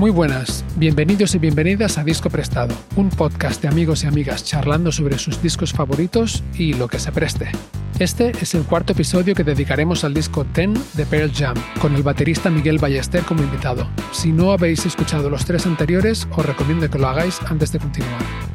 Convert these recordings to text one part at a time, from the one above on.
Muy buenas, bienvenidos y bienvenidas a Disco Prestado, un podcast de amigos y amigas charlando sobre sus discos favoritos y lo que se preste. Este es el cuarto episodio que dedicaremos al disco Ten de Pearl Jam, con el baterista Miguel Ballester como invitado. Si no habéis escuchado los tres anteriores, os recomiendo que lo hagáis antes de continuar.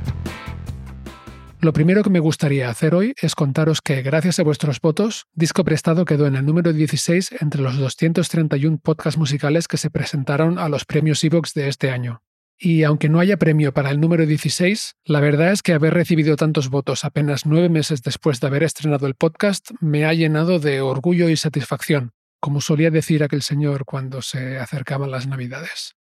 Lo primero que me gustaría hacer hoy es contaros que, gracias a vuestros votos, Disco Prestado quedó en el número 16 entre los 231 podcasts musicales que se presentaron a los premios Evox de este año. Y aunque no haya premio para el número 16, la verdad es que haber recibido tantos votos apenas nueve meses después de haber estrenado el podcast me ha llenado de orgullo y satisfacción, como solía decir aquel señor cuando se acercaban las Navidades.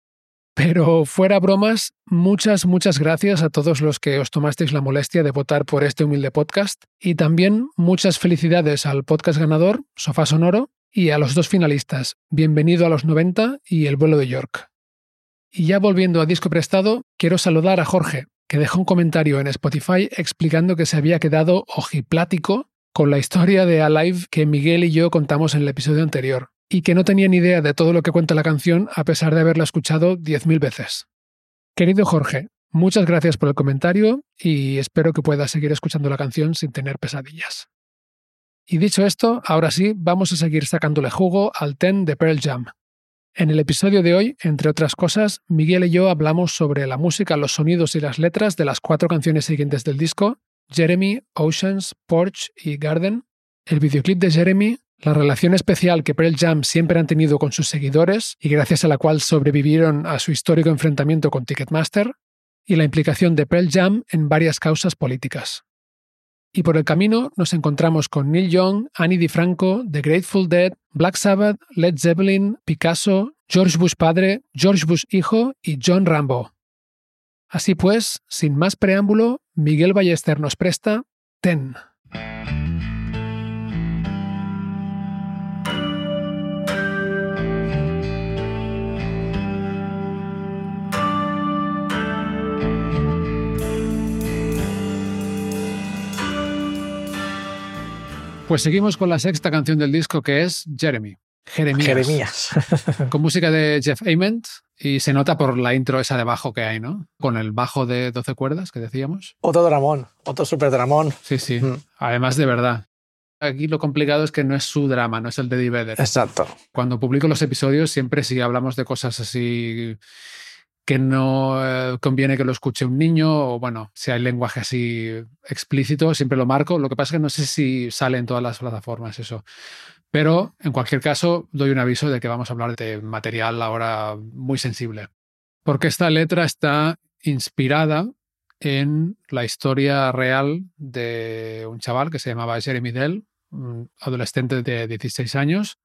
Pero fuera bromas, muchas, muchas gracias a todos los que os tomasteis la molestia de votar por este humilde podcast y también muchas felicidades al podcast ganador, Sofá Sonoro, y a los dos finalistas, Bienvenido a los 90 y El vuelo de York. Y ya volviendo a disco prestado, quiero saludar a Jorge, que dejó un comentario en Spotify explicando que se había quedado ojiplático con la historia de Alive que Miguel y yo contamos en el episodio anterior y que no tenía ni idea de todo lo que cuenta la canción a pesar de haberla escuchado 10.000 veces. Querido Jorge, muchas gracias por el comentario y espero que puedas seguir escuchando la canción sin tener pesadillas. Y dicho esto, ahora sí, vamos a seguir sacándole jugo al Ten de Pearl Jam. En el episodio de hoy, entre otras cosas, Miguel y yo hablamos sobre la música, los sonidos y las letras de las cuatro canciones siguientes del disco, Jeremy, Oceans, Porch y Garden, el videoclip de Jeremy, la relación especial que Pearl Jam siempre han tenido con sus seguidores y gracias a la cual sobrevivieron a su histórico enfrentamiento con Ticketmaster, y la implicación de Pearl Jam en varias causas políticas. Y por el camino nos encontramos con Neil Young, Annie DiFranco, The Grateful Dead, Black Sabbath, Led Zeppelin, Picasso, George Bush padre, George Bush hijo y John Rambo. Así pues, sin más preámbulo, Miguel Ballester nos presta Ten. Pues seguimos con la sexta canción del disco que es Jeremy. Jeremías. Jeremías. con música de Jeff Ament y se nota por la intro esa de bajo que hay, ¿no? Con el bajo de 12 cuerdas que decíamos. Otro dramón, otro super dramón. Sí, sí. Mm. Además de verdad. Aquí lo complicado es que no es su drama, no es el de Eddie Vedder. Exacto. Cuando publico los episodios siempre sí hablamos de cosas así que no eh, conviene que lo escuche un niño o bueno, si hay lenguaje así explícito, siempre lo marco. Lo que pasa es que no sé si sale en todas las plataformas eso. Pero en cualquier caso, doy un aviso de que vamos a hablar de material ahora muy sensible. Porque esta letra está inspirada en la historia real de un chaval que se llamaba Jeremy Dell, un adolescente de 16 años,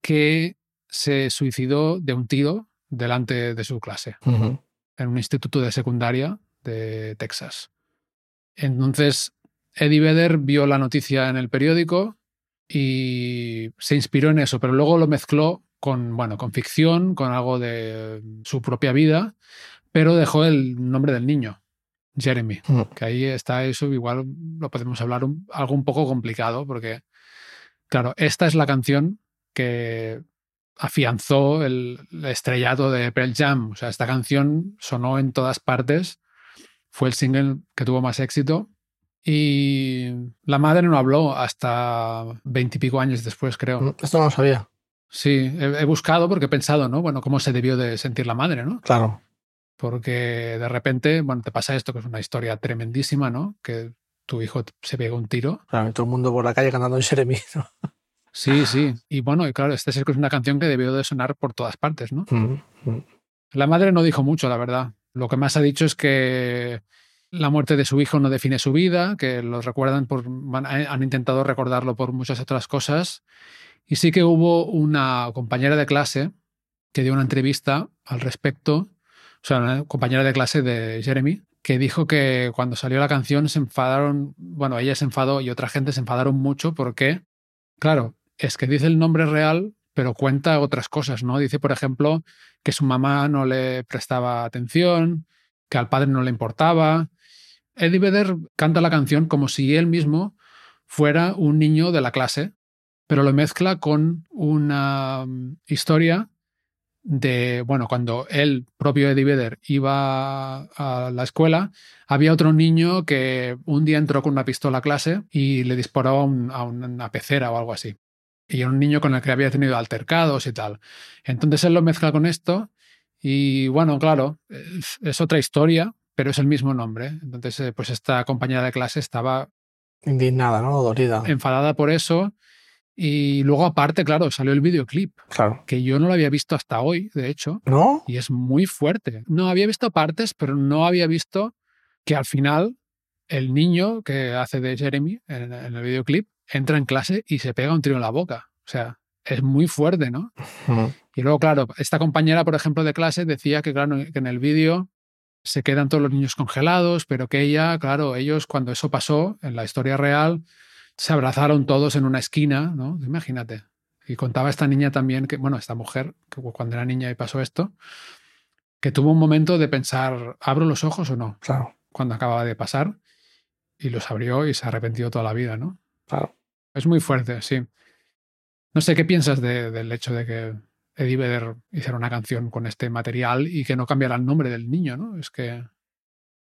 que se suicidó de un tiro delante de su clase en un instituto de secundaria de Texas. Entonces, Eddie Vedder vio la noticia en el periódico y se inspiró en eso, pero luego lo mezcló con, bueno, con ficción, con algo de su propia vida, pero dejó el nombre del niño, Jeremy, que ahí está eso, igual lo podemos hablar algo un poco complicado, porque, claro, esta es la canción que afianzó el, estrellato de Pearl Jam. O sea, esta canción sonó en todas partes. Fue el single que tuvo más éxito. Y la madre no habló hasta veintipico años después, creo. Mm, esto no lo sabía. Sí, he, buscado porque he pensado, ¿no? Bueno, cómo se debió de sentir la madre, ¿no? Claro. Porque de repente, bueno, te pasa esto, que es una historia tremendísima, ¿no? Que tu hijo se pega un tiro. Claro, y todo el mundo por la calle cantando en Jeremy, ¿no? Sí, sí. Y bueno, y claro, esta es una canción que debió de sonar por todas partes, ¿no? La madre no dijo mucho, la verdad. Lo que más ha dicho es que la muerte de su hijo no define su vida, que lo recuerdan por, han intentado recordarlo por muchas otras cosas. Y sí que hubo una compañera de clase que dio una entrevista al respecto, o sea, una compañera de clase de Jeremy, que dijo que cuando salió la canción se enfadaron, bueno, ella se enfadó y otra gente se enfadaron mucho porque, claro, es que dice el nombre real, pero cuenta otras cosas, ¿no? Dice, por ejemplo, que su mamá no le prestaba atención, que al padre no le importaba, Eddie Vedder canta la canción como si él mismo fuera un niño de la clase, pero lo mezcla con una mm, historia de, bueno, cuando él, propio Eddie Vedder, iba a la escuela, había otro niño que un día entró con una pistola a clase y le disparó a, una pecera o algo así. Y era un niño con el que había tenido altercados y tal. Entonces él lo mezcla con esto y, bueno, claro, es otra historia, pero es el mismo nombre. Entonces, eh, pues esta compañera de clase estaba... Indignada, ¿no? Dolida. Enfadada por eso. Y luego, aparte, claro, salió el videoclip. Claro. Que yo no lo había visto hasta hoy, de hecho. ¿No? Y es muy fuerte. No había visto partes, pero no había visto que al final el niño que hace de Jeremy en, el videoclip entra en clase y se pega un tiro en la boca. O sea, es muy fuerte, ¿no? Y luego, claro, esta compañera, por ejemplo, de clase decía que, claro, que en el vídeo se quedan todos los niños congelados, pero que ella, claro, ellos cuando eso pasó en la historia real, se abrazaron todos en una esquina, ¿no? Imagínate. Y contaba esta niña también, que, bueno, esta mujer, que cuando era niña y pasó esto, que tuvo un momento de pensar, ¿abro los ojos o no? Claro. Cuando acababa de pasar, y los abrió y se arrepintió toda la vida, ¿no? Claro. Es muy fuerte, sí. No sé qué piensas del hecho de que Eddie Vedder hiciera una canción con este material y que no cambiara el nombre del niño, ¿no? Es que...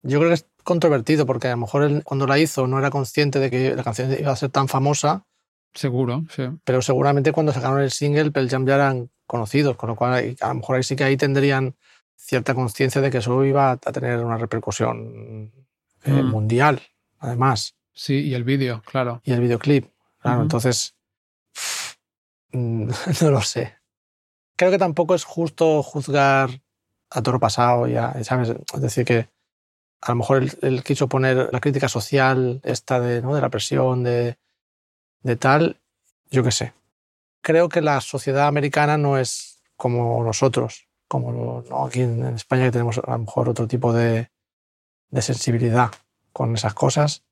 Yo creo que es controvertido porque a lo mejor él, cuando la hizo no era consciente de que la canción iba a ser tan famosa. Seguro, sí. Pero seguramente cuando sacaron el single, Pearl Jam ya eran conocidos, con lo cual a lo mejor ahí sí que ahí tendrían cierta conciencia de que eso iba a tener una repercusión eh, mm. mundial, además. Sí, y el vídeo, claro. Y el videoclip, claro. Entonces, no lo sé creo que tampoco es justo juzgar a toro pasado, ya, ¿sabes? Es decir, que a lo mejor él, quiso poner la crítica social, esta de, ¿no? de la presión, de, de tal, yo qué sé. Creo que la sociedad americana no es como nosotros, como ¿no? aquí en España que tenemos a lo mejor otro tipo de, de sensibilidad con esas cosas.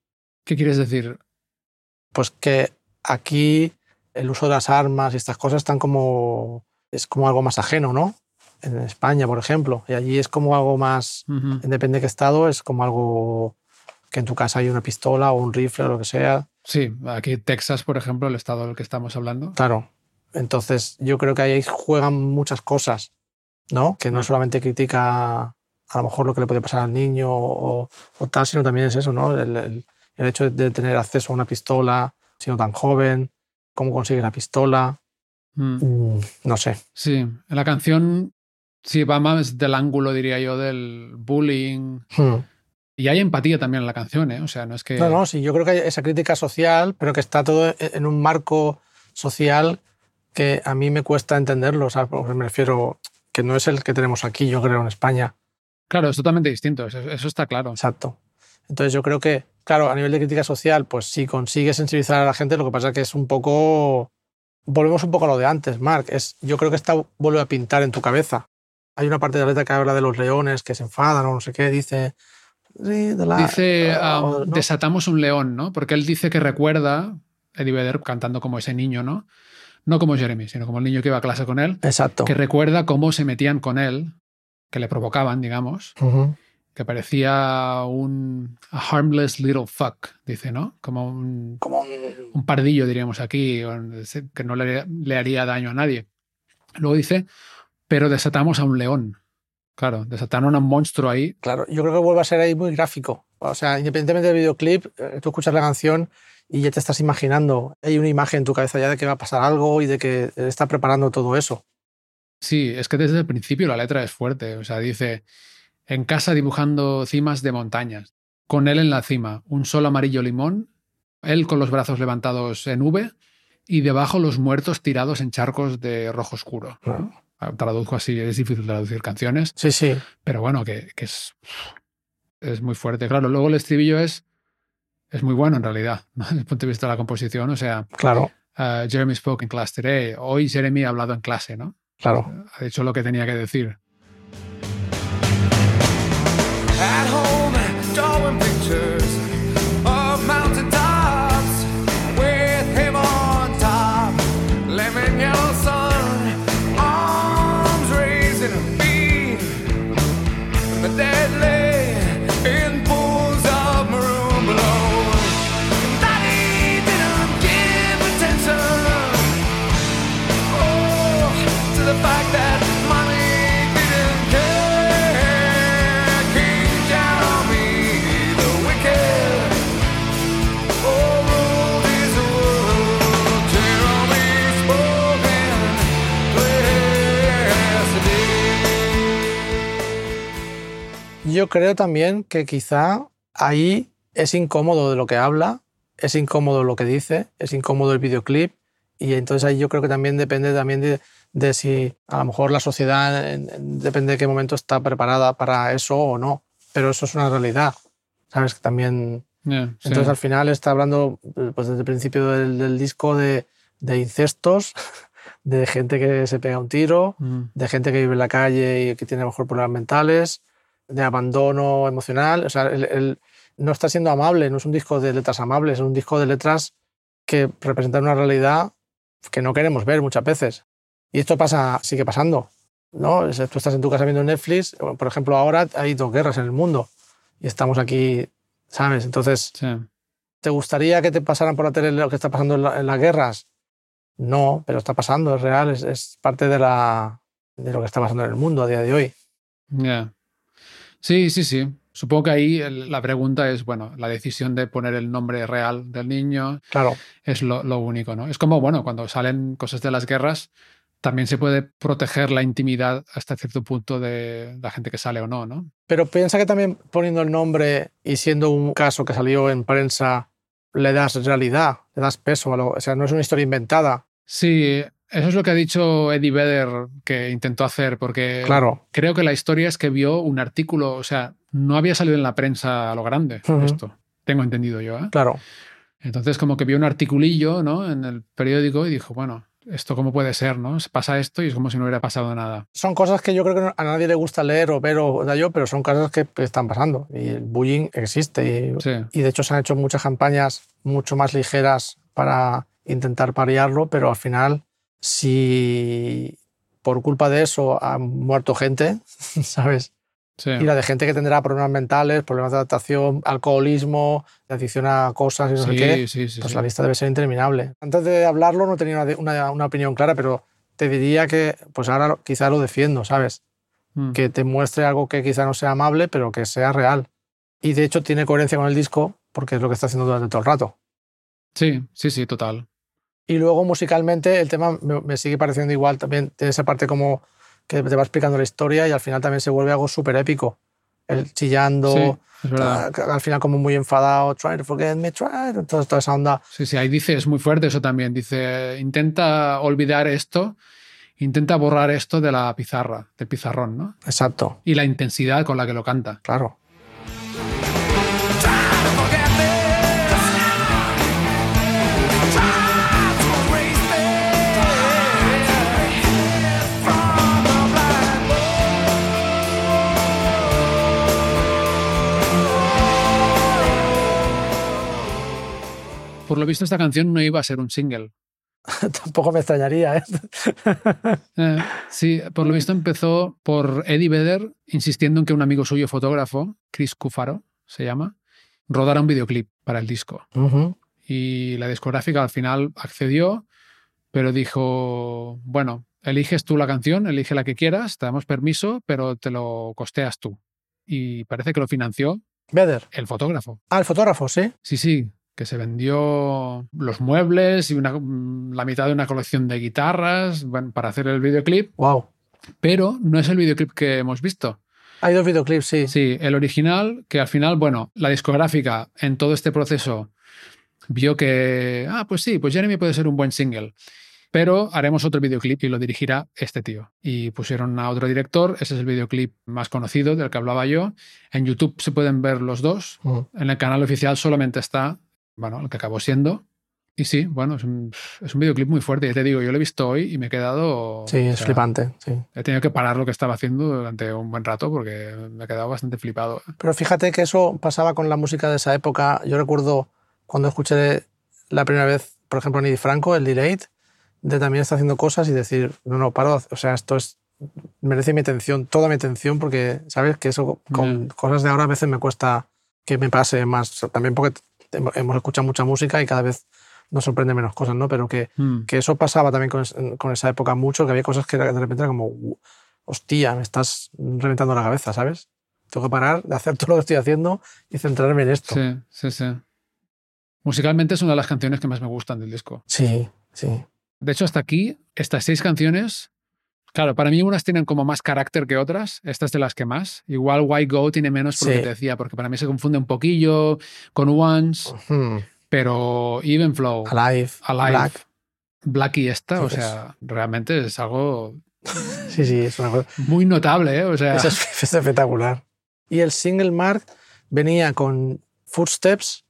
¿Qué quieres decir? Pues que aquí el uso de las armas y estas cosas están como es como algo más ajeno, ¿no? En España, por ejemplo. Y allí es como algo más, depende de qué estado, es como algo que en tu casa hay una pistola o un rifle o lo que sea. Sí, aquí Texas, por ejemplo, el estado del que estamos hablando. Claro. Entonces, yo creo que ahí juegan muchas cosas, ¿no? Que no solamente critica a lo mejor lo que le puede pasar al niño o, tal, sino también es eso, ¿no? El, el, hecho de tener acceso a una pistola siendo tan joven, cómo consigue la pistola, Mm. Mm, no sé. Sí, la canción sí va más del ángulo, diría yo, del bullying. Hmm. Y hay empatía también en la canción, ¿eh? O sea, no es que. No, no, sí, yo creo que hay esa crítica social, pero que está todo e-, en un marco social que a mí me cuesta entenderlo. O sea, me refiero que no es el que tenemos aquí, yo creo, en España. Claro, es totalmente distinto, eso, eso está claro. Exacto. Entonces yo creo que, claro, a nivel de crítica social, pues sí consigue sensibilizar a la gente, lo que pasa es que es un poco volvemos un poco a lo de antes, Mark. Es, yo creo que esta vuelve a pintar en tu cabeza. Hay una parte de la letra que habla de los leones que se enfadan o no sé qué, dice... dice, um, desatamos un león, ¿no? Porque él dice que recuerda Eddie Vedder cantando como ese niño, ¿no? No como Jeremy, sino como el niño que iba a clase con él. Exacto. Que recuerda cómo se metían con él, que le provocaban, digamos que parecía un harmless little fuck, dice, ¿no? Como un, Como un... pardillo, diríamos aquí, que no le, le, haría daño a nadie. Luego dice, pero desatamos a un león. Claro, desataron a un monstruo ahí. Claro, yo creo que vuelve a ser ahí muy gráfico. O sea, independientemente del videoclip, eh, tú escuchas la canción y ya te estás imaginando. Hay una imagen en tu cabeza ya de que va a pasar algo y de que está preparando todo eso. Sí, es que desde el principio la letra es fuerte. O sea, dice, en casa dibujando cimas de montañas. Con él en la cima, un sol amarillo limón, él con los brazos levantados en V y debajo los muertos tirados en charcos de rojo oscuro. Ah, traduzco así, es difícil traducir canciones. Sí, sí. Pero bueno, que, es, es muy fuerte. Claro, luego el estribillo es, es muy bueno en realidad, ¿no? desde el punto de vista de la composición. O sea, Claro, uh, Jeremy spoke in class today. Hoy Jeremy ha hablado en clase, ¿no? claro. Ha dicho lo que tenía que decir. At home, drawing pictures creo también que quizá ahí es incómodo de lo que habla, es incómodo lo que dice, es incómodo el videoclip y entonces ahí yo creo que también depende también de, de si a lo mejor la sociedad en- en- depende de qué momento está preparada para eso o no, pero eso es una realidad, sabes que también Yeah, sí. entonces al final está hablando pues desde el principio del, del disco de, de incestos, de gente que se pega un tiro, Mm, de gente que vive en la calle y que tiene a lo mejor problemas mentales, de abandono emocional. O sea, él, él no está siendo amable, no es un disco de letras amables, es un disco de letras que representan una realidad que no queremos ver muchas veces. Y esto pasa, sigue pasando. ¿no? Tú estás en tu casa viendo Netflix, por ejemplo, ahora hay dos guerras en el mundo y estamos aquí, ¿sabes? Entonces, sí. ¿te gustaría que te pasaran por la tele lo que está pasando en, la- en las guerras? No, pero está pasando, es real, es, es parte de, la, de lo que está pasando en el mundo a día de hoy. Yeah. Sí, sí, sí. Supongo que ahí la pregunta es, bueno, la decisión de poner el nombre real del niño Claro, es lo, lo único, ¿no? Es como, bueno, cuando salen cosas de las guerras, también se puede proteger la intimidad hasta cierto punto de la gente que sale o no, ¿no? pero piensa que también poniendo el nombre y siendo un caso que salió en prensa, le das realidad, le das peso, a lo, o sea, no es una historia inventada. Sí, eso es lo que ha dicho Eddie Vedder que intentó hacer, porque Claro, creo que la historia es que vio un artículo, o sea, no había salido en la prensa a lo grande esto, tengo entendido yo, ¿eh? claro. Entonces como que vio un articulillo, ¿no? En el periódico y dijo, bueno, esto cómo puede ser, ¿no? Se pasa esto y es como si no hubiera pasado nada. Son cosas que yo creo que a nadie le gusta leer o ver o da yo, pero son cosas que están pasando. Y el bullying existe. Y, Sí, y de hecho se han hecho muchas campañas mucho más ligeras para intentar paliarlo, pero al final, si por culpa de eso ha muerto gente, ¿sabes? sí. Y la de gente que tendrá problemas mentales, problemas de adaptación, alcoholismo, adicción a cosas y no sé Sí, qué, sí, sí, pues la lista debe ser interminable. Antes de hablarlo no tenía una, una- una opinión clara, pero te diría que pues ahora quizá lo defiendo, ¿sabes? Mm. que te muestre algo que quizá no sea amable, pero que sea real. Y de hecho tiene coherencia con el disco porque es lo que está haciendo durante todo el rato. Sí, sí, sí, total. Y luego musicalmente el tema me, sigue pareciendo igual, también tiene esa parte como que te va explicando la historia y al final también se vuelve algo súper épico. El chillando, Sí, ah, al final como muy enfadado, trying to forget me, try, toda, toda esa onda. Sí, sí, ahí dice, es muy fuerte eso también. Dice, intenta olvidar esto, intenta borrar esto de la pizarra, del pizarrón, ¿no? Exacto, Y la intensidad con la que lo canta. claro. Por lo visto, esta canción no iba a ser un single. Tampoco me extrañaría. ¿eh? Eh, sí, por lo visto empezó por Eddie Vedder insistiendo en que un amigo suyo fotógrafo, Chris Cufaro, se llama, rodara un videoclip para el disco. Y la discográfica al final accedió, pero dijo, bueno, eliges tú la canción, elige la que quieras, te damos permiso, pero te lo costeas tú. Y parece que lo financió Vedder. el fotógrafo. Ah, el fotógrafo, sí. Sí, sí, que se vendió los muebles y una- mm, la mitad de una colección de guitarras bueno, para hacer el videoclip, Wow. pero no es el videoclip que hemos visto. Hay dos videoclips, sí. Sí, el original, que al final, bueno, la discográfica en todo este proceso vio que, ah, pues sí, pues Jeremy puede ser un buen single. Pero haremos otro videoclip y lo dirigirá este tío. Y pusieron a otro director, ese es el videoclip más conocido del que hablaba yo. En YouTube se pueden ver los dos. En el canal oficial solamente está, bueno, el que acabó siendo. Y sí, bueno, es un, es un videoclip muy fuerte. Ya te digo, yo lo he visto hoy y me he quedado... Sí, es o sea, flipante. Sí. He tenido que parar lo que estaba haciendo durante un buen rato porque me he quedado bastante flipado. Pero fíjate que eso pasaba con la música de esa época. Yo recuerdo cuando escuché la primera vez, por ejemplo, Nidhi Franco, el Delayed, de también está haciendo cosas y decir, no, no, paro, o sea, esto es merece mi atención, toda mi atención, porque sabes que eso con Ya. cosas de ahora a veces me cuesta que me pase más, también porque hemos escuchado mucha música y cada vez nos sorprende menos cosas, ¿no? Pero que, Mm. que eso pasaba también con, con esa época mucho, que había cosas que de repente era como, "Uh, hostia, me estás reventando la cabeza, ¿sabes? Tengo que parar de hacer todo lo que estoy haciendo y centrarme en esto. Sí, sí, sí. Musicalmente es una de las canciones que más me gustan del disco. Sí, sí. De hecho, hasta aquí, estas seis canciones, claro, para mí unas tienen como más carácter que otras, estas de las que más. Igual Why Go tiene menos por lo Sí. que te decía, porque para mí se confunde un poquillo con Once, pero Even Flow, Alive, Alive, Black. Black y esta, o sea, realmente es algo Sí, sí, es una cosa. muy notable, ¿eh? O sea, Es, es espectacular. Y el single Mark venía con Footsteps.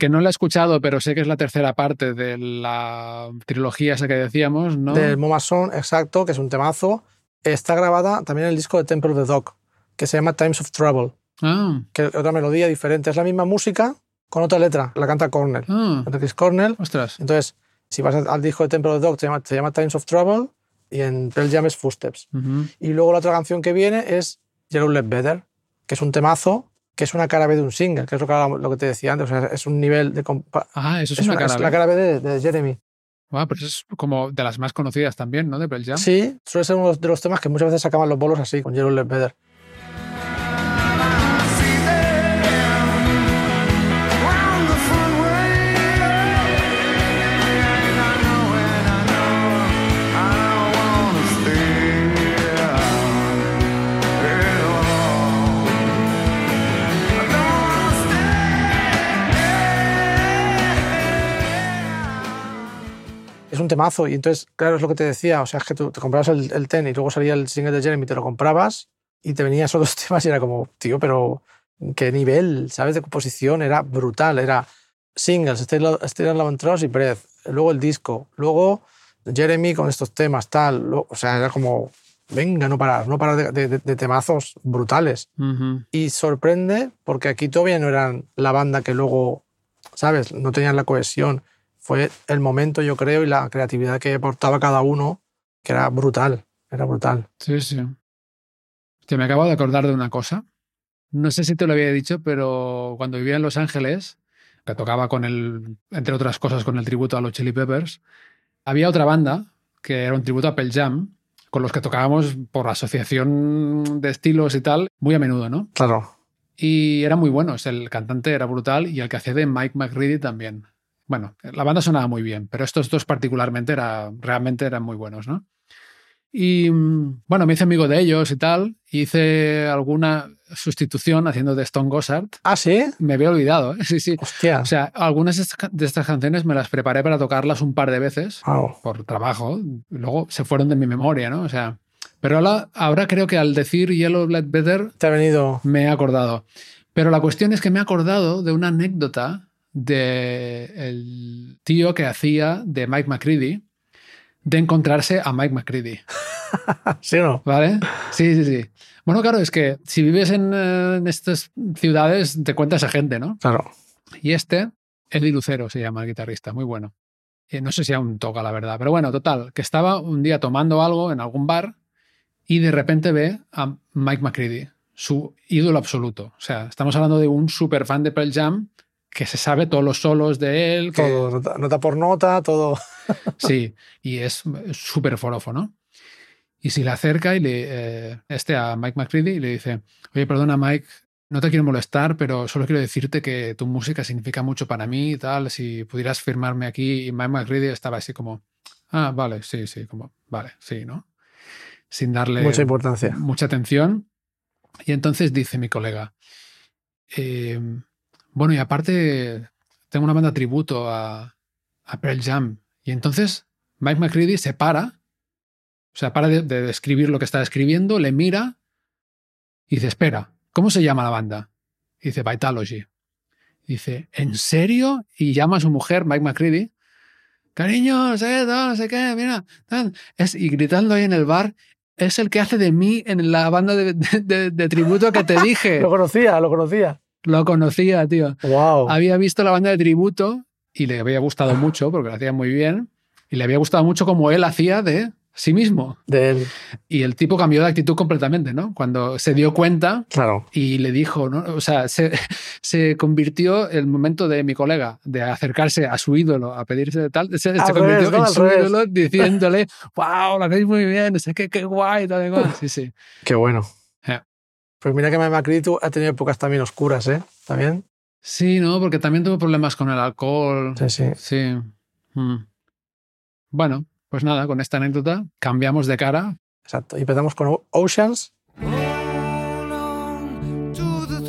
Que no la he escuchado, pero sé que es la tercera parte de la trilogía esa que decíamos, ¿no? del Moma Son, exacto, que es un temazo. Está grabada también en el disco de Temple of the Dog, que se llama Times of Trouble, Ah, que es otra melodía diferente. Es la misma música con otra letra, la canta Cornell, ah, Chris Cornell. ostras. Entonces, si vas al disco de Temple of the Dog, se llama, se llama Times of Trouble y en Pearl Jam es Footsteps. Y luego la otra canción que viene es Yellow Let Better, que es un temazo, que es una cara B de un single, que es lo que, lo que te decía antes. O sea, es un nivel de. Ah, eso es, es una una- cara. es la B. cara B de, de Jeremy. Ah, pero eso es como de las más conocidas también, ¿no? De Pearl Jam. Sí, suele ser uno de los temas que muchas veces sacaban los bolos así, con Yellow Let temazo y entonces, claro, es lo que te decía, o sea, es que tú te comprabas el, el ten y luego salía el single de Jeremy, te lo comprabas y te venían esos dos temas y era como, tío, pero qué nivel, ¿sabes? De composición, era brutal, era singles, Still Love and Trust y Breath, luego el disco, luego Jeremy con estos temas, tal, o sea, era como, venga, no parar, no parar de, de- de- temazos brutales. Ujú. Y sorprende porque aquí todavía no eran la banda que luego, ¿sabes? No tenían la cohesión. Fue el momento, yo creo, y la creatividad que aportaba cada uno, que era brutal, era brutal. Sí, sí. Hostia, me acabo de acordar de una cosa. No sé si te lo había dicho, pero cuando vivía en Los Ángeles, que tocaba con el, entre otras cosas, con el tributo a los Chili Peppers, había otra banda que era un tributo a Pearl Jam, con los que tocábamos por asociación de estilos y tal, muy a menudo, ¿no? Claro. Y eran muy buenos. El cantante era brutal y el que hacía de Mike McReady también. Bueno, la banda sonaba muy bien, pero estos dos particularmente era, realmente eran muy buenos, ¿no? Y mm, bueno, me hice amigo de ellos y tal. y Hice alguna sustitución haciendo de Stone Gossard. Ah, sí. Me había olvidado, ¿eh? sí, sí. Hostia. O sea, algunas de estas- canciones me las preparé para tocarlas un par de veces Wow. por trabajo. Luego se fueron de mi memoria, ¿no? O sea, pero ahora, ahora creo que al decir Yellow Let Better Te ha venido. me he acordado. Pero la cuestión es que me he acordado de una anécdota de el tío que hacía de Mike McCready de encontrarse a Mike McCready, ¿Sí o no? ¿vale? Sí, sí, sí. Bueno, claro, es que si vives en, en estas ciudades te cuentas a gente, ¿no? Claro. Y este, Eddie Lucero se llama el guitarrista, muy bueno. Eh, no sé si aún toca, la verdad, pero bueno, total, que estaba un día tomando algo en algún bar y de repente ve a Mike McCready, su ídolo absoluto. O sea, estamos hablando de un super fan de Pearl Jam que se sabe todos los solos de él. Que, Todo, nota, nota por nota, todo. Sí, y es súper forofo, ¿no? Y si le acerca y le, eh, este a Mike McCready y le dice, oye, perdona Mike, no te quiero molestar, pero solo quiero decirte que tu música significa mucho para mí y tal, si pudieras firmarme aquí. Y Mike McCready estaba así como, ah, vale, sí, sí, como, vale, sí, ¿no? Sin darle Mucha importancia. mucha atención. Y entonces dice mi colega, eh, bueno, y aparte tengo una banda tributo a, Pearl Jam. Y entonces Mike McCready se para, o sea, para de, de escribir lo que está escribiendo, le mira y dice, espera, ¿cómo se llama la banda? Dice, Vitalogy. Dice, ¿en serio? Y llama a su mujer, Mike McCready, cariño, no sé qué, tal, no sé qué, mira. Es, y gritando ahí en el bar, es el que hace de mí en la banda de- de tributo que te dije. Lo conocía, lo conocía. Lo conocía, tío. Wow. Había visto la banda de tributo y le había gustado mucho porque lo hacía muy bien. Y le había gustado mucho como él hacía de sí mismo. De él. Y el tipo cambió de actitud completamente, ¿no? Cuando se dio cuenta Claro. y le dijo, ¿no? O sea, se, se convirtió el momento de mi colega de acercarse a su ídolo a pedirse de tal, se, se convirtió revés, ¿no? en su revés. ídolo diciéndole, wow, lo hacéis muy bien, no sé qué, qué guay, tal y cual". Sí, sí. Qué bueno. Pues mira que tú- ha tenido épocas también oscuras, ¿eh? También. Sí, ¿no? Porque también tuvo problemas con el alcohol. Sí, sí. Sí. Mm. Bueno, pues nada, con esta anécdota cambiamos de cara. Exacto. Y empezamos con Oceans. Hold on to the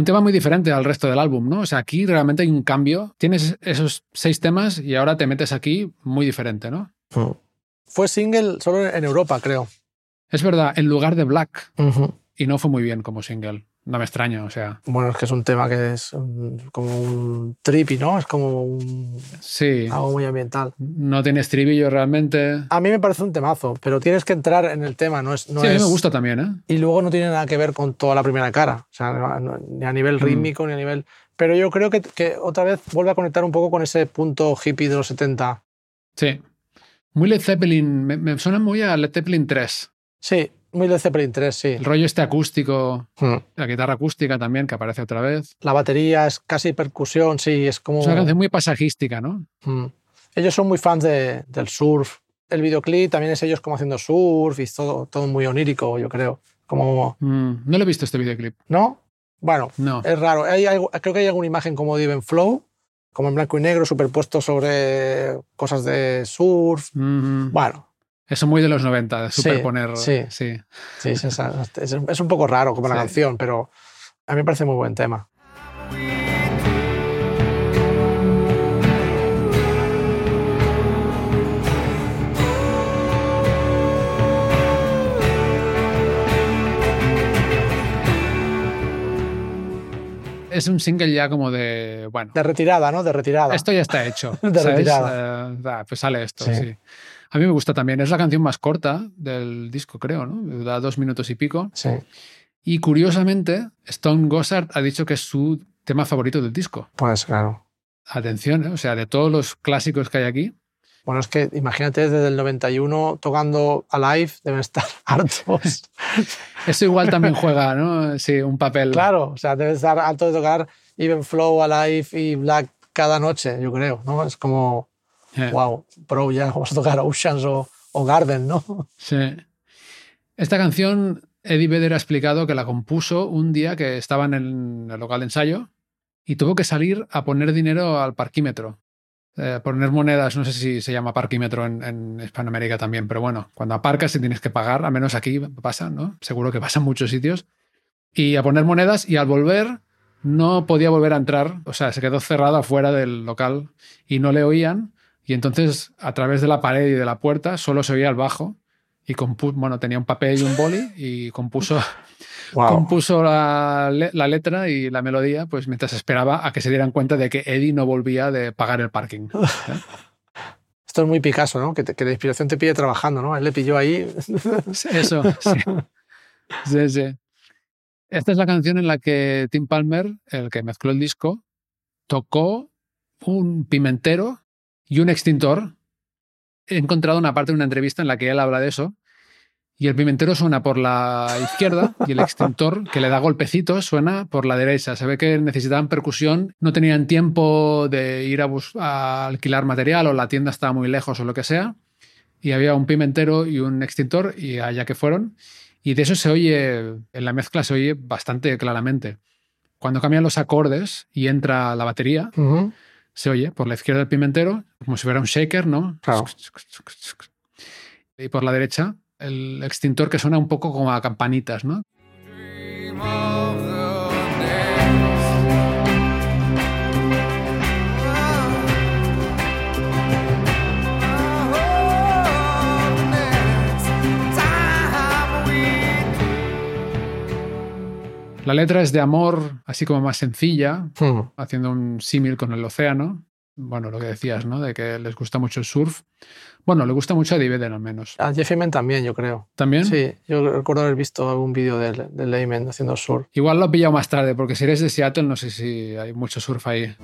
Un tema muy diferente al resto del álbum, ¿no? O sea, aquí realmente hay un cambio. Tienes esos seis temas y ahora te metes aquí muy diferente, ¿no? Fue single solo en Europa, creo. Es verdad, en lugar de Black. Y no fue muy bien como single. No me extraña, o sea. Bueno, es que es un tema que es mm, como un trippy, ¿no? Es como un, Sí. algo muy ambiental. No tiene estribillo realmente. A mí me parece un temazo, pero tienes que entrar en el tema, no es... No sí, a mí me gusta también, ¿eh? Y luego no tiene nada que ver con toda la primera cara, o sea, no- ni a nivel Mm. rítmico, ni a nivel... Pero yo creo que, que otra vez vuelve a conectar un poco con ese punto hippie de los 70. Sí. Muy Led Zeppelin. Me, me suena muy a Led Zeppelin 3. Sí, muy Led Zeppelin 3, sí. El rollo este acústico, Mm. la guitarra acústica también, que aparece otra vez. La batería es casi percusión, sí, es como... Es una canción muy pasajística, ¿no? Mm. Ellos son muy fans de- del surf. El videoclip también es ellos como haciendo surf y es todo, todo muy onírico, yo creo. Como... Mm, no lo he visto este videoclip. ¿No? Bueno, No. es raro. Hay algo- creo que hay alguna imagen como de Even Flow, como en blanco y negro, superpuesto sobre cosas de surf. Mhm. Bueno, Eso muy de los 90, de superponer. sí. sí. sí, es, esa- es- es un poco raro como la Sí. canción, pero a mí me parece muy buen tema. Es un single ya como de. Bueno, De retirada, ¿no? De retirada. esto ya está hecho. De ¿sabes? retirada. Eh, da, pues sale esto, Sí. sí. A mí me gusta también. Es la canción más corta del disco, creo, ¿no? Da dos minutos y pico. Sí. Y curiosamente, Stone Gossard ha dicho que es su tema favorito del disco. Pues claro. Atención, ¿eh? o sea, de todos los clásicos que hay aquí, Bueno, es que imagínate desde el 91 tocando Alive, deben estar hartos. eso igual también juega, ¿no? Sí, un papel. claro, o sea, deben estar hartos de tocar Even Flow, Alive y Black cada noche, yo creo, ¿no? Es como, Eh, wow, bro, ya vamos a tocar Oceans o, o Garden, ¿no? sí. Esta canción, Eddie Vedder ha explicado que la compuso un día que estaba en el, local de ensayo y tuvo que salir a poner dinero al parquímetro. Eh, poner monedas, no sé si se llama parquímetro en, en Hispanoamérica también, pero bueno, cuando aparcas y tienes que pagar, al menos aquí pasa, ¿no? Seguro que pasa en muchos sitios. Y a poner monedas y al volver no podía volver a entrar, o sea, se quedó cerrado afuera del local y no le oían. Y entonces, a través de la pared y de la puerta, solo se oía el bajo. Y bueno, tenía un papel y un boli y compuso, Wow. compuso la, le- la letra y la melodía, pues mientras esperaba a que se dieran cuenta de que Eddie no volvía de pagar el parking. Esto es muy Picasso, ¿no? Que, te- que la inspiración te pille trabajando, ¿no? Él le pilló ahí. Eso, sí. Sí, sí. Esta es la canción en la que Tim Palmer, el que mezcló el disco, tocó un pimentero y un extintor. He encontrado una parte de una entrevista en la que él habla de eso. Y el pimentero suena por la izquierda y el extintor, que le da golpecitos, suena por la derecha. Se ve que necesitaban percusión, no tenían tiempo de ir a, alquilar material o la tienda estaba muy lejos o lo que sea. Y había un pimentero y un extintor y allá que fueron. Y de eso se oye, en la mezcla se oye bastante claramente. Cuando cambian los acordes y entra la batería, Ujú. Se oye por la izquierda el pimentero, como si fuera un shaker, ¿no? Claro. Y por la derecha el extintor que suena un poco como a campanitas, ¿no? La letra es de amor, así como más sencilla, Hmm. haciendo un símil con el océano. Bueno, lo que decías, ¿no? De que les gusta mucho el surf. Bueno, le gusta mucho a David al menos. A Jeff Ament también, yo creo. ¿También? Sí, yo recuerdo haber visto algún vídeo de, de Layman haciendo surf. Igual lo he pillado más tarde, porque si eres de Seattle, no sé si hay mucho surf ahí.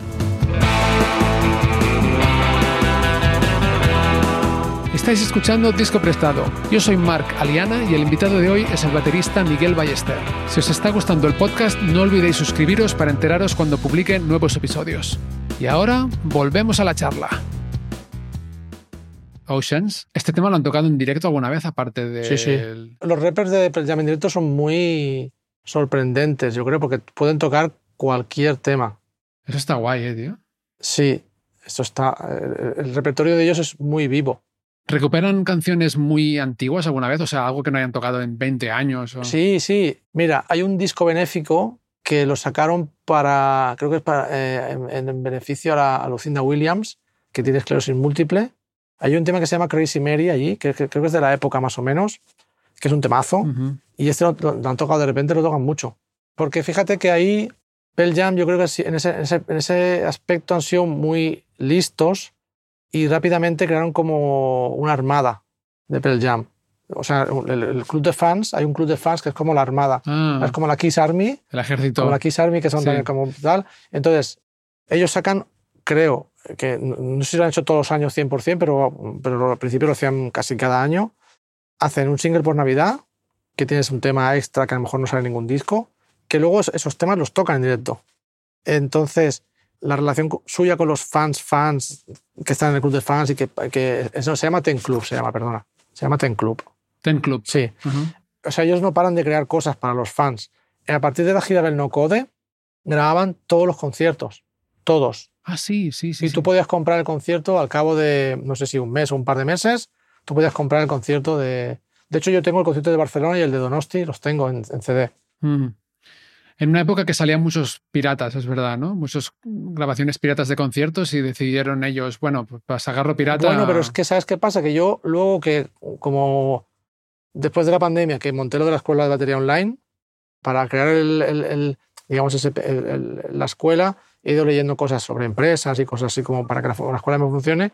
Estáis escuchando Disco Prestado. Yo soy Mark Aliana y el invitado de hoy es el baterista Miguel Ballester. Si os está gustando el podcast, no olvidéis suscribiros para enteraros cuando publique nuevos episodios. Y ahora, volvemos a la charla. Oceans, este tema lo han tocado en directo alguna vez, aparte de... Sí, sí. Los rappers de Pearl en directo son muy sorprendentes, yo creo, porque pueden tocar cualquier tema. Eso está guay, ¿eh, tío? Sí, esto está. El, el repertorio de ellos es muy vivo. ¿Recuperan canciones muy antiguas alguna vez? O sea, algo que no hayan tocado en 20 años. o- Sí, sí. Mira, hay un disco benéfico que lo sacaron para, creo que es para, eh, en, en beneficio a, la, a Lucinda Williams, que tiene esclerosis múltiple. Hay un tema que se llama Crazy Mary allí, que, que creo que es de la época más o menos, que es un temazo. Y este lo, lo han tocado de repente, lo tocan mucho. Porque fíjate que ahí Pearl Jam, yo creo que en ese, en ese- en ese aspecto han sido muy listos y rápidamente crearon como una armada de Pearl Jam. O sea, el, el club de fans, hay un club de fans que es como la armada. Ah, Es como la Kiss Army, el ejército. como la Kiss Army, que son Sí. también como tal. Entonces, ellos sacan, creo, que no sé si lo han hecho todos los años 100%, pero, pero al principio lo hacían casi cada año. Hacen un single por Navidad, que tienes un tema extra que a lo mejor no sale en ningún disco, que luego es- esos temas los tocan en directo. Entonces, la relación suya con los fans, fans que están en el club de fans y que, que eso se llama Ten Club, se llama, perdona. Se llama Ten Club. Ten Club. Sí Ujú. o sea, ellos no paran de crear cosas para los fans. A partir de la gira del No Code, grababan todos los conciertos. Todos. Ah, sí, sí, sí. y sí. tú podías comprar el concierto al cabo de, no sé si un mes o un par de meses, tú podías comprar el concierto de... De hecho, yo tengo el concierto de Barcelona y el de Donosti, los tengo en, en CD. Ujú. En una época que salían muchos piratas, es verdad, ¿no? Muchas grabaciones piratas de conciertos y decidieron ellos, bueno, pues sacarlo pirata. Bueno, pero es que, ¿sabes qué pasa? Que yo luego que, como después de la pandemia, que monté lo de la escuela de batería online, para crear el, el- el, digamos, ese, el- la escuela, he ido leyendo cosas sobre empresas y cosas así como para que la, la escuela me funcione.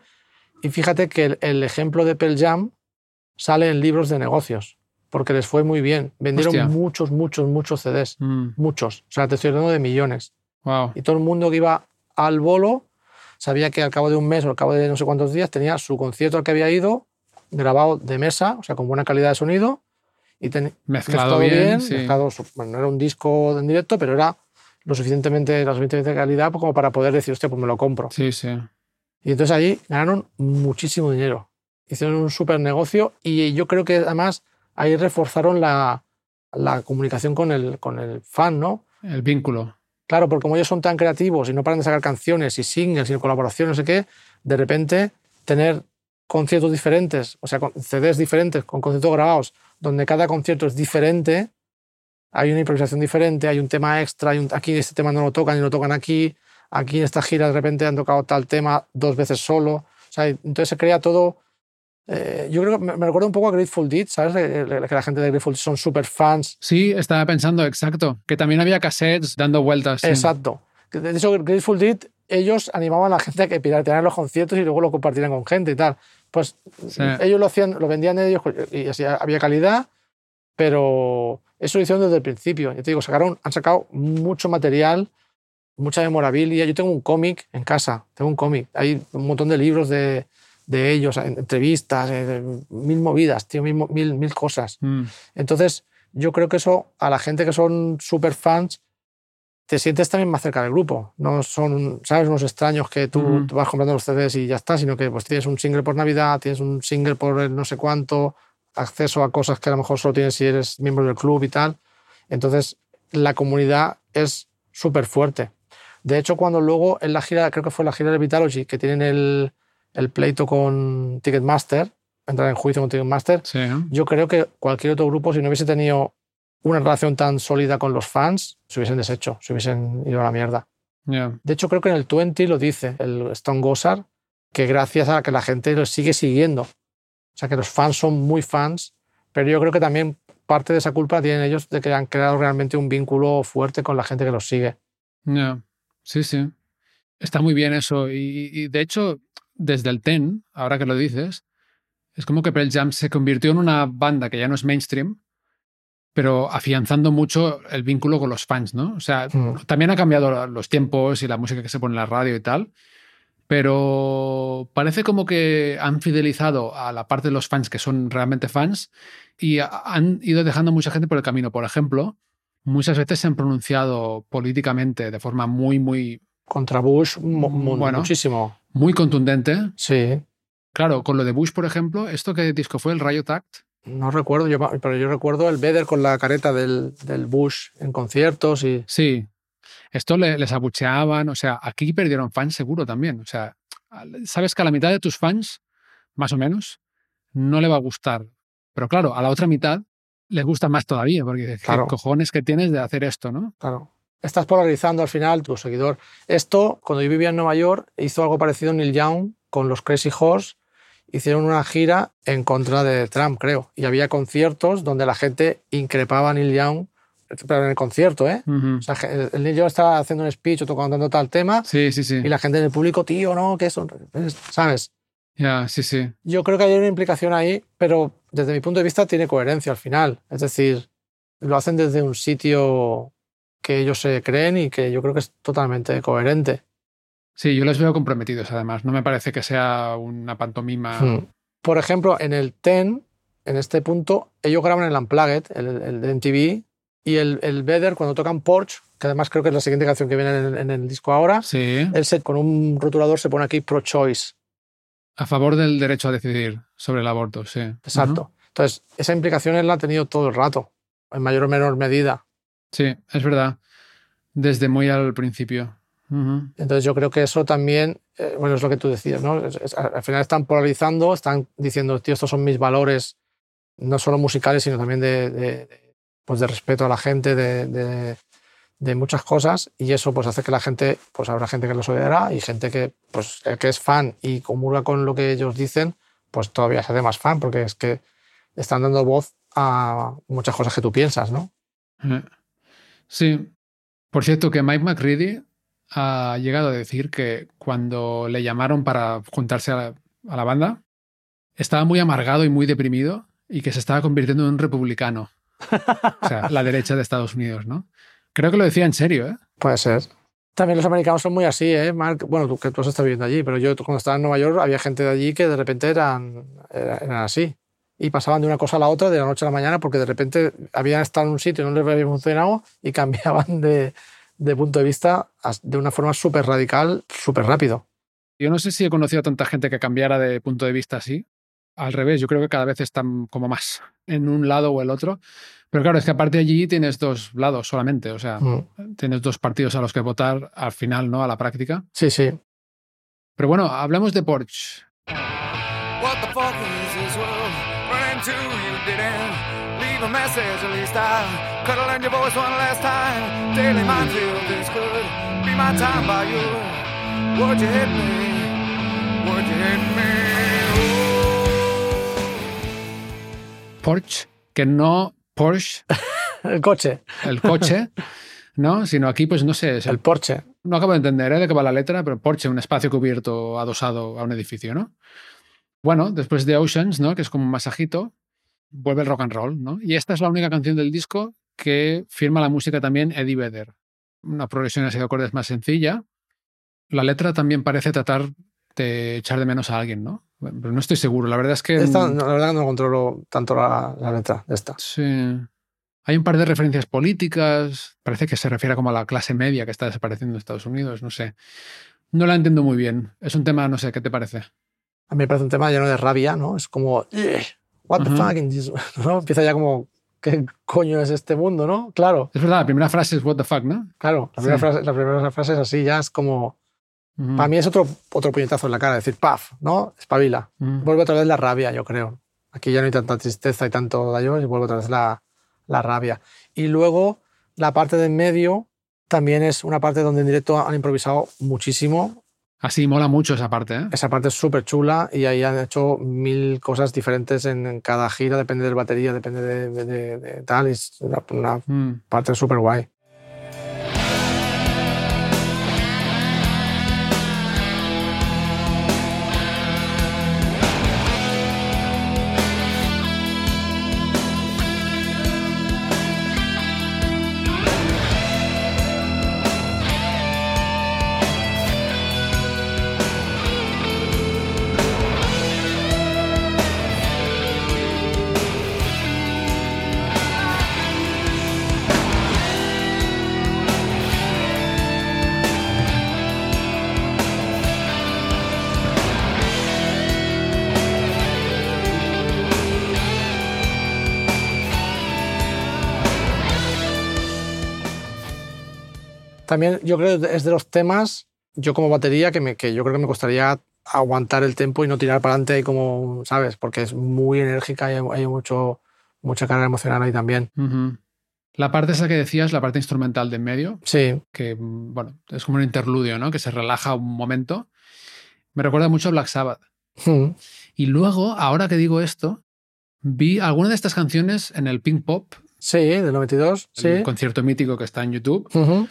Y fíjate que el ejemplo de Pearl Jam sale en libros de negocios, porque les fue muy bien. Vendieron Hostia. muchos, muchos, muchos CDs. Mm, Muchos. O sea, te estoy hablando de millones. wow. Y todo el mundo que iba al bolo sabía que al cabo de un mes o al cabo de no sé cuántos días tenía su concierto al que había ido grabado de mesa, o sea, con buena calidad de sonido y ten- Mezclado bien, sí. mezclado bueno, no era un disco en directo, pero era lo suficientemente, la suficiente calidad como para poder decir, hostia, pues me lo compro. Sí, sí. Y entonces allí ganaron muchísimo dinero. Hicieron un súper negocio y yo creo que además ahí reforzaron la, la comunicación con el, con el fan, ¿no? El vínculo. Claro, porque como ellos son tan creativos y no paran de sacar canciones y singles y colaboraciones, no sé qué, de repente tener conciertos diferentes, o sea, con CDs diferentes, con conciertos grabados, donde cada concierto es diferente, hay una improvisación diferente, hay un tema extra, hay un- aquí este tema no lo tocan y lo tocan aquí, aquí en esta gira de repente han tocado tal tema dos veces solo, o sea, entonces se crea todo... eh, yo creo que me, me recuerda un poco a Grateful Dead, ¿sabes? Que, que la gente de Grateful Dead son super fans Sí, estaba pensando, exacto, que también había cassettes dando vueltas. sí. Exacto. De hecho, Grateful Dead, ellos animaban a la gente a que piratearan los conciertos y luego lo compartieran con gente y tal. Pues Sí. ellos lo hacían, lo vendían ellos y así había calidad, pero eso lo hicieron desde el principio. Yo te digo, sacaron, han sacado mucho material, mucha memorabilia. Yo tengo un cómic en casa, tengo un cómic. Hay un montón de libros de, de ellos, en- entrevistas, mil movidas, tío, mil, mil, mil cosas. Mm, Entonces, yo creo que eso a la gente que son super fans te sientes también más cerca del grupo. No son, ¿sabes? Unos extraños que tú, Ujú. tú vas comprando los CDs y ya está, sino que pues tienes un single por Navidad, tienes un single por el no sé cuánto, acceso a cosas que a lo mejor solo tienes si eres miembro del club y tal. Entonces, la comunidad es súper fuerte. De hecho, cuando luego en la gira, creo que fue la gira de Vitalogy, que tienen el, el pleito con Ticketmaster, entrar en juicio con Ticketmaster, Sí. yo creo que cualquier otro grupo, si no hubiese tenido una relación tan sólida con los fans, se hubiesen deshecho, se hubiesen ido a la mierda. De hecho, creo que en el 20 lo dice el Stone Gossard, que gracias a que la gente los sigue siguiendo. O sea, que los fans son muy fans, pero yo creo que también parte de esa culpa tienen ellos de que han creado realmente un vínculo fuerte con la gente que los sigue. Sí, sí. Está muy bien eso. Y, y de hecho, desde el Ten, ahora que lo dices, es como que Pearl Jam se convirtió en una banda que ya no es mainstream, pero afianzando mucho el vínculo con los fans, ¿no? O sea, Mm. también ha cambiado los tiempos y la música que se pone en la radio y tal, pero parece como que han fidelizado a la parte de los fans que son realmente fans y ha- han ido dejando mucha gente por el camino. Por ejemplo, muchas veces se han pronunciado políticamente de forma muy, muy, Contra Bush, Bueno. muchísimo. Muy contundente. Sí. Claro, con lo de Bush, por ejemplo, ¿esto qué disco fue? ¿El Riot Act? No recuerdo, yo, pero yo recuerdo el Vedder con la careta del, del Bush en conciertos y Sí. Esto le- les abucheaban, o sea, aquí perdieron fans seguro también. O sea, sabes que a la mitad de tus fans, más o menos, no le va a gustar. Pero claro, a la otra mitad les gusta más todavía, porque Claro. ¿qué cojones que tienes de hacer esto, no? Claro. Estás polarizando al final tu seguidor. Esto, cuando yo vivía en Nueva York, hizo algo parecido Neil Young con los Crazy Horse. Hicieron una gira en contra de Trump, creo. Y había conciertos donde la gente increpaba a Neil Young, pero en el concierto, ¿eh? Ujú. O sea, el el Neil Young estaba haciendo un speech o tocando tal tema Sí, sí, sí. y la gente en el público, tío, no, que eso, ¿sabes? Ya, sí, sí. Yo creo que hay una implicación ahí, pero desde mi punto de vista tiene coherencia al final. Es decir, lo hacen desde un sitio que ellos se creen y que yo creo que es totalmente coherente. Sí, yo les veo comprometidos, además. No me parece que sea una pantomima. Hmm. Por ejemplo, en el TEN, en este punto, ellos graban el Unplugged, el, el de MTV, y el, el cuando tocan Porch, que además creo que es la siguiente canción que viene en el, en el disco ahora, Sí, el set con un rotulador se pone aquí pro-choice. a favor del derecho a decidir sobre el aborto, sí. Exacto. Entonces, esa implicación él la ha tenido todo el rato, en mayor o menor medida. Sí, es verdad. Desde muy al principio. Entonces yo creo que eso también, eh, bueno, es lo que tú decías, ¿no? Es- es- al final están polarizando, están diciendo, tío, estos son mis valores, no solo musicales, sino también de, de- de, pues de respeto a la gente, de, de- muchas cosas, y eso pues hace que la gente, pues habrá gente que los odiará y gente que, pues, el que es fan y comulga con lo que ellos dicen, pues todavía se hace más fan, porque es que están dando voz a muchas cosas que tú piensas, ¿no? Eh, Sí. Por cierto, que Mike McCready ha llegado a decir que cuando le llamaron para juntarse a la, banda, estaba muy amargado y muy deprimido y que se estaba convirtiendo en un republicano. O sea, la derecha de Estados Unidos, ¿no? Creo que lo decía en serio, ¿eh? Puede ser. También los americanos son muy así, ¿eh, Mark? Bueno, tú que tú has viviendo allí, pero yo cuando estaba en Nueva York había gente de allí que de repente eran, era- eran así. Y pasaban de una cosa a la otra de la noche a la mañana porque de repente habían estado en un sitio y no les había funcionado y cambiaban de, de punto de vista de una forma súper radical, súper rápido. Yo no sé si he conocido a tanta gente que cambiara de punto de vista así. Al revés, yo creo que cada vez están como más en un lado o el otro. Pero claro, es que aparte allí tienes dos lados solamente. O sea, Mm. tienes dos partidos a los que votar al final, ¿no? A la práctica. Sí, sí. Pero bueno, hablemos de Porsche. What the fuck is this world? Into you didn't leave a message. At least I could have learned your voice one last time. Daily minefield. This could be my time by you. Would you hit me? Would you hit me? Porsche, que no Porsche, El coche, el coche, ¿no? Sino aquí, pues no sé, es el- el Porsche. no acabo de entender ¿eh? de qué va la letra, pero Porsche, un espacio cubierto adosado a un edificio, ¿no? Bueno, después de Oceans, ¿no? Que es como un masajito, vuelve el rock and roll, ¿no? Y esta es la única canción del disco que firma la música también Eddie Vedder. Una progresión así de acordes más sencilla. La letra también parece tratar de echar de menos a alguien, ¿no? Bueno, Pero no estoy seguro. La verdad es que. Esta, no, la verdad que no controlo tanto la, la letra de esta. Sí. Hay un par de referencias políticas. Parece que se refiere como a la clase media que está desapareciendo en Estados Unidos. No sé. No la entiendo muy bien. Es un tema, no sé, ¿qué te parece? A mí me parece un tema lleno de rabia, ¿no? Es como, "Ugh, what the fuck, is this?", ¿no? Empieza ya como ¿qué coño es este mundo, no? Claro, Es verdad, la primera frase es what the fuck, ¿no? claro. La primera, Sí. frase, la primera frase es así, ya es como... Ujú. Para mí es otro, otro puñetazo en la cara, decir, paf, ¿no? Espabila. Ujú. Vuelve otra vez la rabia, yo creo. Aquí ya no hay tanta tristeza y tanto daño y vuelve otra vez la, la rabia. Y luego la parte de en medio también es una parte donde en directo han improvisado muchísimo. Así mola mucho esa parte, ¿eh? Esa parte es súper chula y ahí han hecho mil cosas diferentes en, en cada gira, depende del batería, depende de, de- de- de tal. y Es una, una Mm. parte súper guay. También yo creo que es de los temas, yo como batería, que, me, que yo creo que me costaría aguantar el tempo y no tirar para adelante ahí como, ¿sabes? Porque es muy enérgica y hay, hay mucho, mucha carga emocional ahí también. Ujú. La parte esa que decías, la parte instrumental de en medio, Sí, que bueno, es como un interludio, ¿no? Que se relaja un momento. Me recuerda mucho a Black Sabbath. Mm, Y luego, ahora que digo esto, vi alguna de estas canciones en el Pink Pop, sí, del 92, el sí. concierto mítico que está en YouTube. Ujú.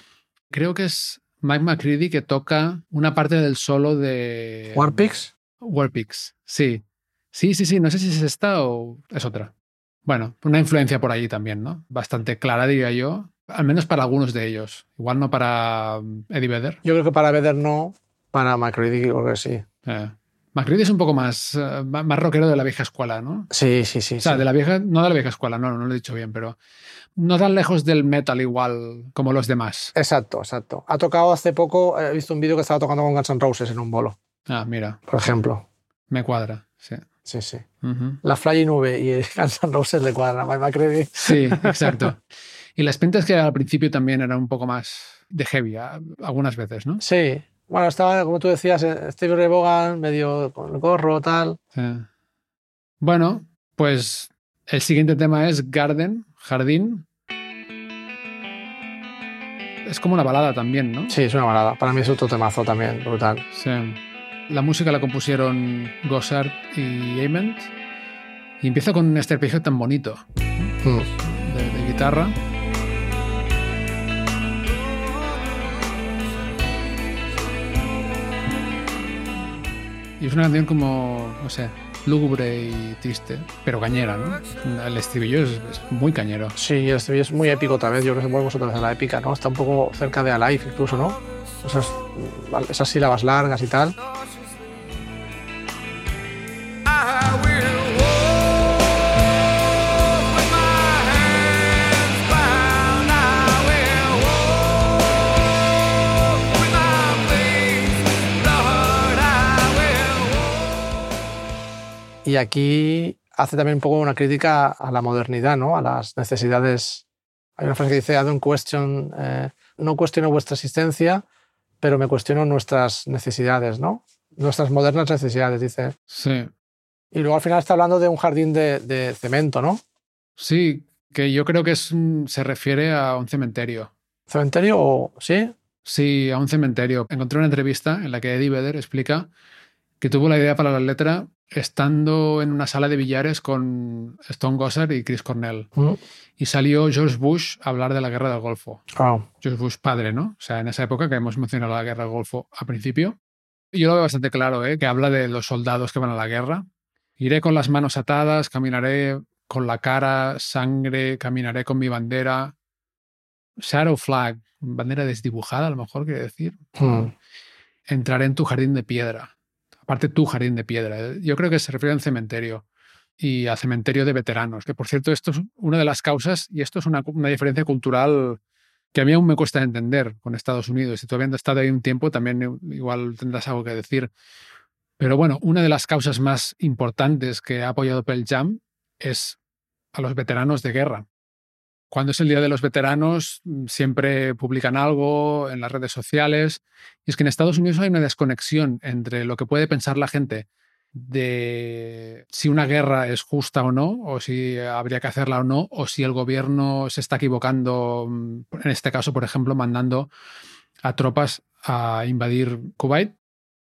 Creo que es Mike McCready que toca una parte del solo de Warpix. Warpix. Sí. Sí, sí, sí. No sé si es esta o es otra. Bueno, una influencia por allí también, ¿no? Bastante clara, diría yo. Al menos para algunos de ellos. Igual no para um, Eddie Vedder. Yo creo que para Vedder no, para McCready creo que sí. Eh, McCready es un poco más, eh, más más rockero de la vieja escuela, ¿no? Sí, sí, sí. O sea, sí. de la vieja, no de la vieja escuela, no, no lo he dicho bien, pero no tan lejos del metal igual como los demás. Exacto, exacto. Ha tocado hace poco, he visto un vídeo que estaba tocando con Guns N' Roses en un bolo, Ah, mira, por ejemplo. me cuadra. Sí. Sí, sí. La Fly Nube y Guns N' Roses le cuadran a Mike. Sí, exacto. Y las pintas que al principio también eran un poco más de heavy, algunas veces, ¿no? Sí. Bueno, estaba, como tú decías, Steve Ray Vaughan, medio con el gorro, tal. Sí. Bueno, pues el siguiente tema es Garden, Jardín. Es como una balada también, ¿no? Sí, es una balada. Para mí es otro temazo también, brutal. Sí. La música la compusieron Gossard y Ament. Y empieza con este arpegio tan bonito Mm. de, de guitarra. Y es una canción como, no sé, lúgubre y triste, pero cañera, ¿no? El estribillo es, es muy cañero. Sí, el estribillo es muy épico otra vez. Yo creo que volvemos otra vez a la épica, ¿no? Está un poco cerca de Alive incluso, ¿no? Esas, esas sílabas largas y tal. Y aquí hace también un poco una crítica a la modernidad, ¿no? A las necesidades. Hay una frase que dice, I don't question, eh, no cuestiono vuestra existencia, pero me cuestiono nuestras necesidades, ¿no? Nuestras modernas necesidades, dice. Sí. Y luego al final está hablando de un jardín de, de cemento, ¿no? Sí, que yo creo que es, se refiere a un cementerio. ¿Cementerio o sí? Sí, a un cementerio. Encontré una entrevista en la que Eddie Vedder explica que tuvo la idea para la letra estando en una sala de billares con Stone Gossard y Chris Cornell. Mm. Y salió George Bush a hablar de la guerra del Golfo. Wow. George Bush padre, ¿no? O sea, en esa época que hemos mencionado la guerra del Golfo al principio. Yo lo veo bastante claro, ¿eh? que habla de los soldados que van a la guerra. Iré con las manos atadas, caminaré con la cara, sangre, caminaré con mi bandera. Shadow flag, bandera desdibujada, a lo mejor quiere decir. Mm. Entraré en tu jardín de piedra. Aparte, tu jardín de piedra. Yo creo que se refiere a un cementerio y al cementerio de veteranos. Que por cierto, esto es una de las causas, y esto es una, una diferencia cultural que a mí aún me cuesta entender con Estados Unidos. Si tú habiendo estado ahí un tiempo, también igual tendrás algo que decir. Pero bueno, una de las causas más importantes que ha apoyado Pearl Jam es a los veteranos de guerra. Cuando es el Día de los Veteranos, mm, siempre publican algo en las redes sociales. Y es que en Estados Unidos hay una desconexión entre lo que puede pensar la gente de si una guerra es justa o no, o si habría que hacerla o no, o si el gobierno se está equivocando, mm, en este caso, por ejemplo, mandando a tropas a invadir Kuwait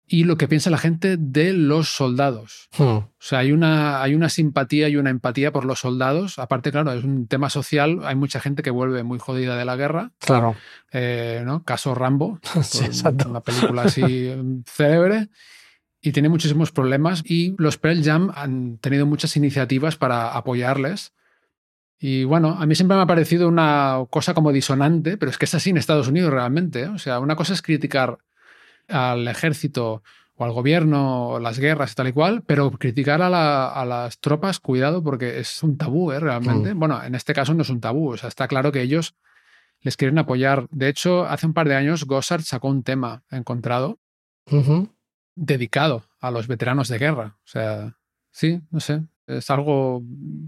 y lo que piensa la gente de los soldados. Hmm. O sea, hay una, hay una simpatía y una empatía por los soldados. Aparte, claro, es un tema social. Hay mucha gente que vuelve muy jodida de la guerra. Claro. Eh, ¿no? Caso Rambo, Sí, exacto. una película así célebre. Y tiene muchísimos problemas. Y los Pearl Jam han tenido muchas iniciativas para apoyarles. Y bueno, a mí siempre me ha parecido una cosa como disonante, pero es que es así en Estados Unidos realmente. ¿eh? O sea, una cosa es criticar al ejército o al gobierno, o las guerras y tal y cual, pero criticar a, la- a las tropas, cuidado, porque es un tabú, ¿eh? Realmente. Bueno, en este caso no es un tabú, o sea, está claro que ellos les quieren apoyar. De hecho, hace un par de años Gossard sacó un tema encontrado dedicado a los veteranos de guerra. O sea, sí, no sé. Es algo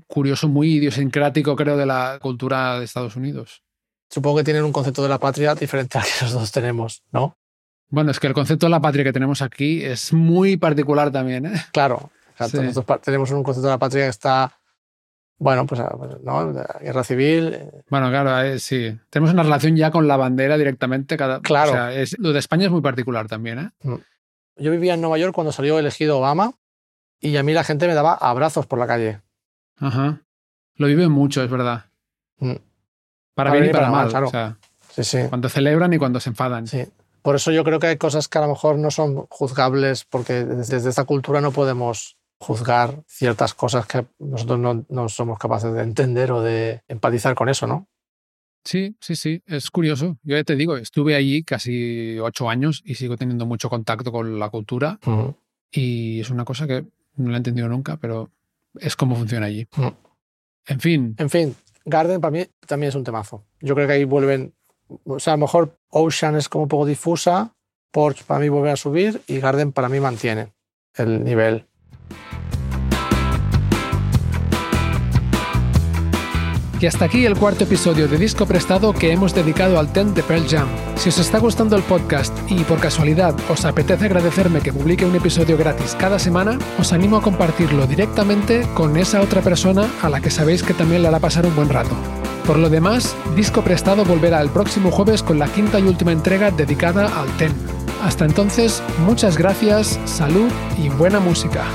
curioso, muy idiosincrático, creo, de la cultura de Estados Unidos. Supongo que tienen un concepto de la patria diferente al que nosotros tenemos, ¿no? Bueno, es que el concepto de la patria que tenemos aquí es muy particular también. ¿eh? Claro. Sí. Nosotros tenemos un concepto de la patria que está, bueno, pues, ah, pues, ¿no? La guerra civil. eh, Bueno, claro, eh, sí. Tenemos una relación ya con la bandera directamente. Cada, Claro. o sea, es- lo de España es muy particular también. ¿eh? Yo vivía en Nueva York cuando salió elegido Obama y a mí la gente me daba abrazos por la calle. Ajá. Lo viven mucho, es verdad. Mm. Para, bien y para, mal. claro. O sea, Sí, sí. cuando celebran y cuando se enfadan. Sí. Por eso yo creo que hay cosas que a lo mejor no son juzgables porque desde, esta cultura no podemos juzgar ciertas cosas que nosotros no, no somos capaces de entender o de empatizar con eso, ¿no? Sí, sí, sí, es curioso. Yo ya te digo, estuve allí casi ocho años y sigo teniendo mucho contacto con la cultura y es una cosa que no la he entendido nunca, pero es como funciona allí. En fin, En fin, Garden para mí también es un temazo. Yo creo que ahí vuelven, o sea, a lo mejor Ocean es como un poco difusa, Porch para mí vuelve a subir y Garden para mí mantiene el nivel. Y hasta aquí el cuarto episodio de Disco Prestado que hemos dedicado al TEN de Pearl Jam. Si os está gustando el podcast y por casualidad os apetece agradecerme que publique un episodio gratis cada semana, os animo a compartirlo directamente con esa otra persona a la que sabéis que también le hará pasar un buen rato. Por lo demás, Disco Prestado volverá el próximo jueves con la quinta y última entrega dedicada al TEN. Hasta entonces, muchas gracias, salud y buena música.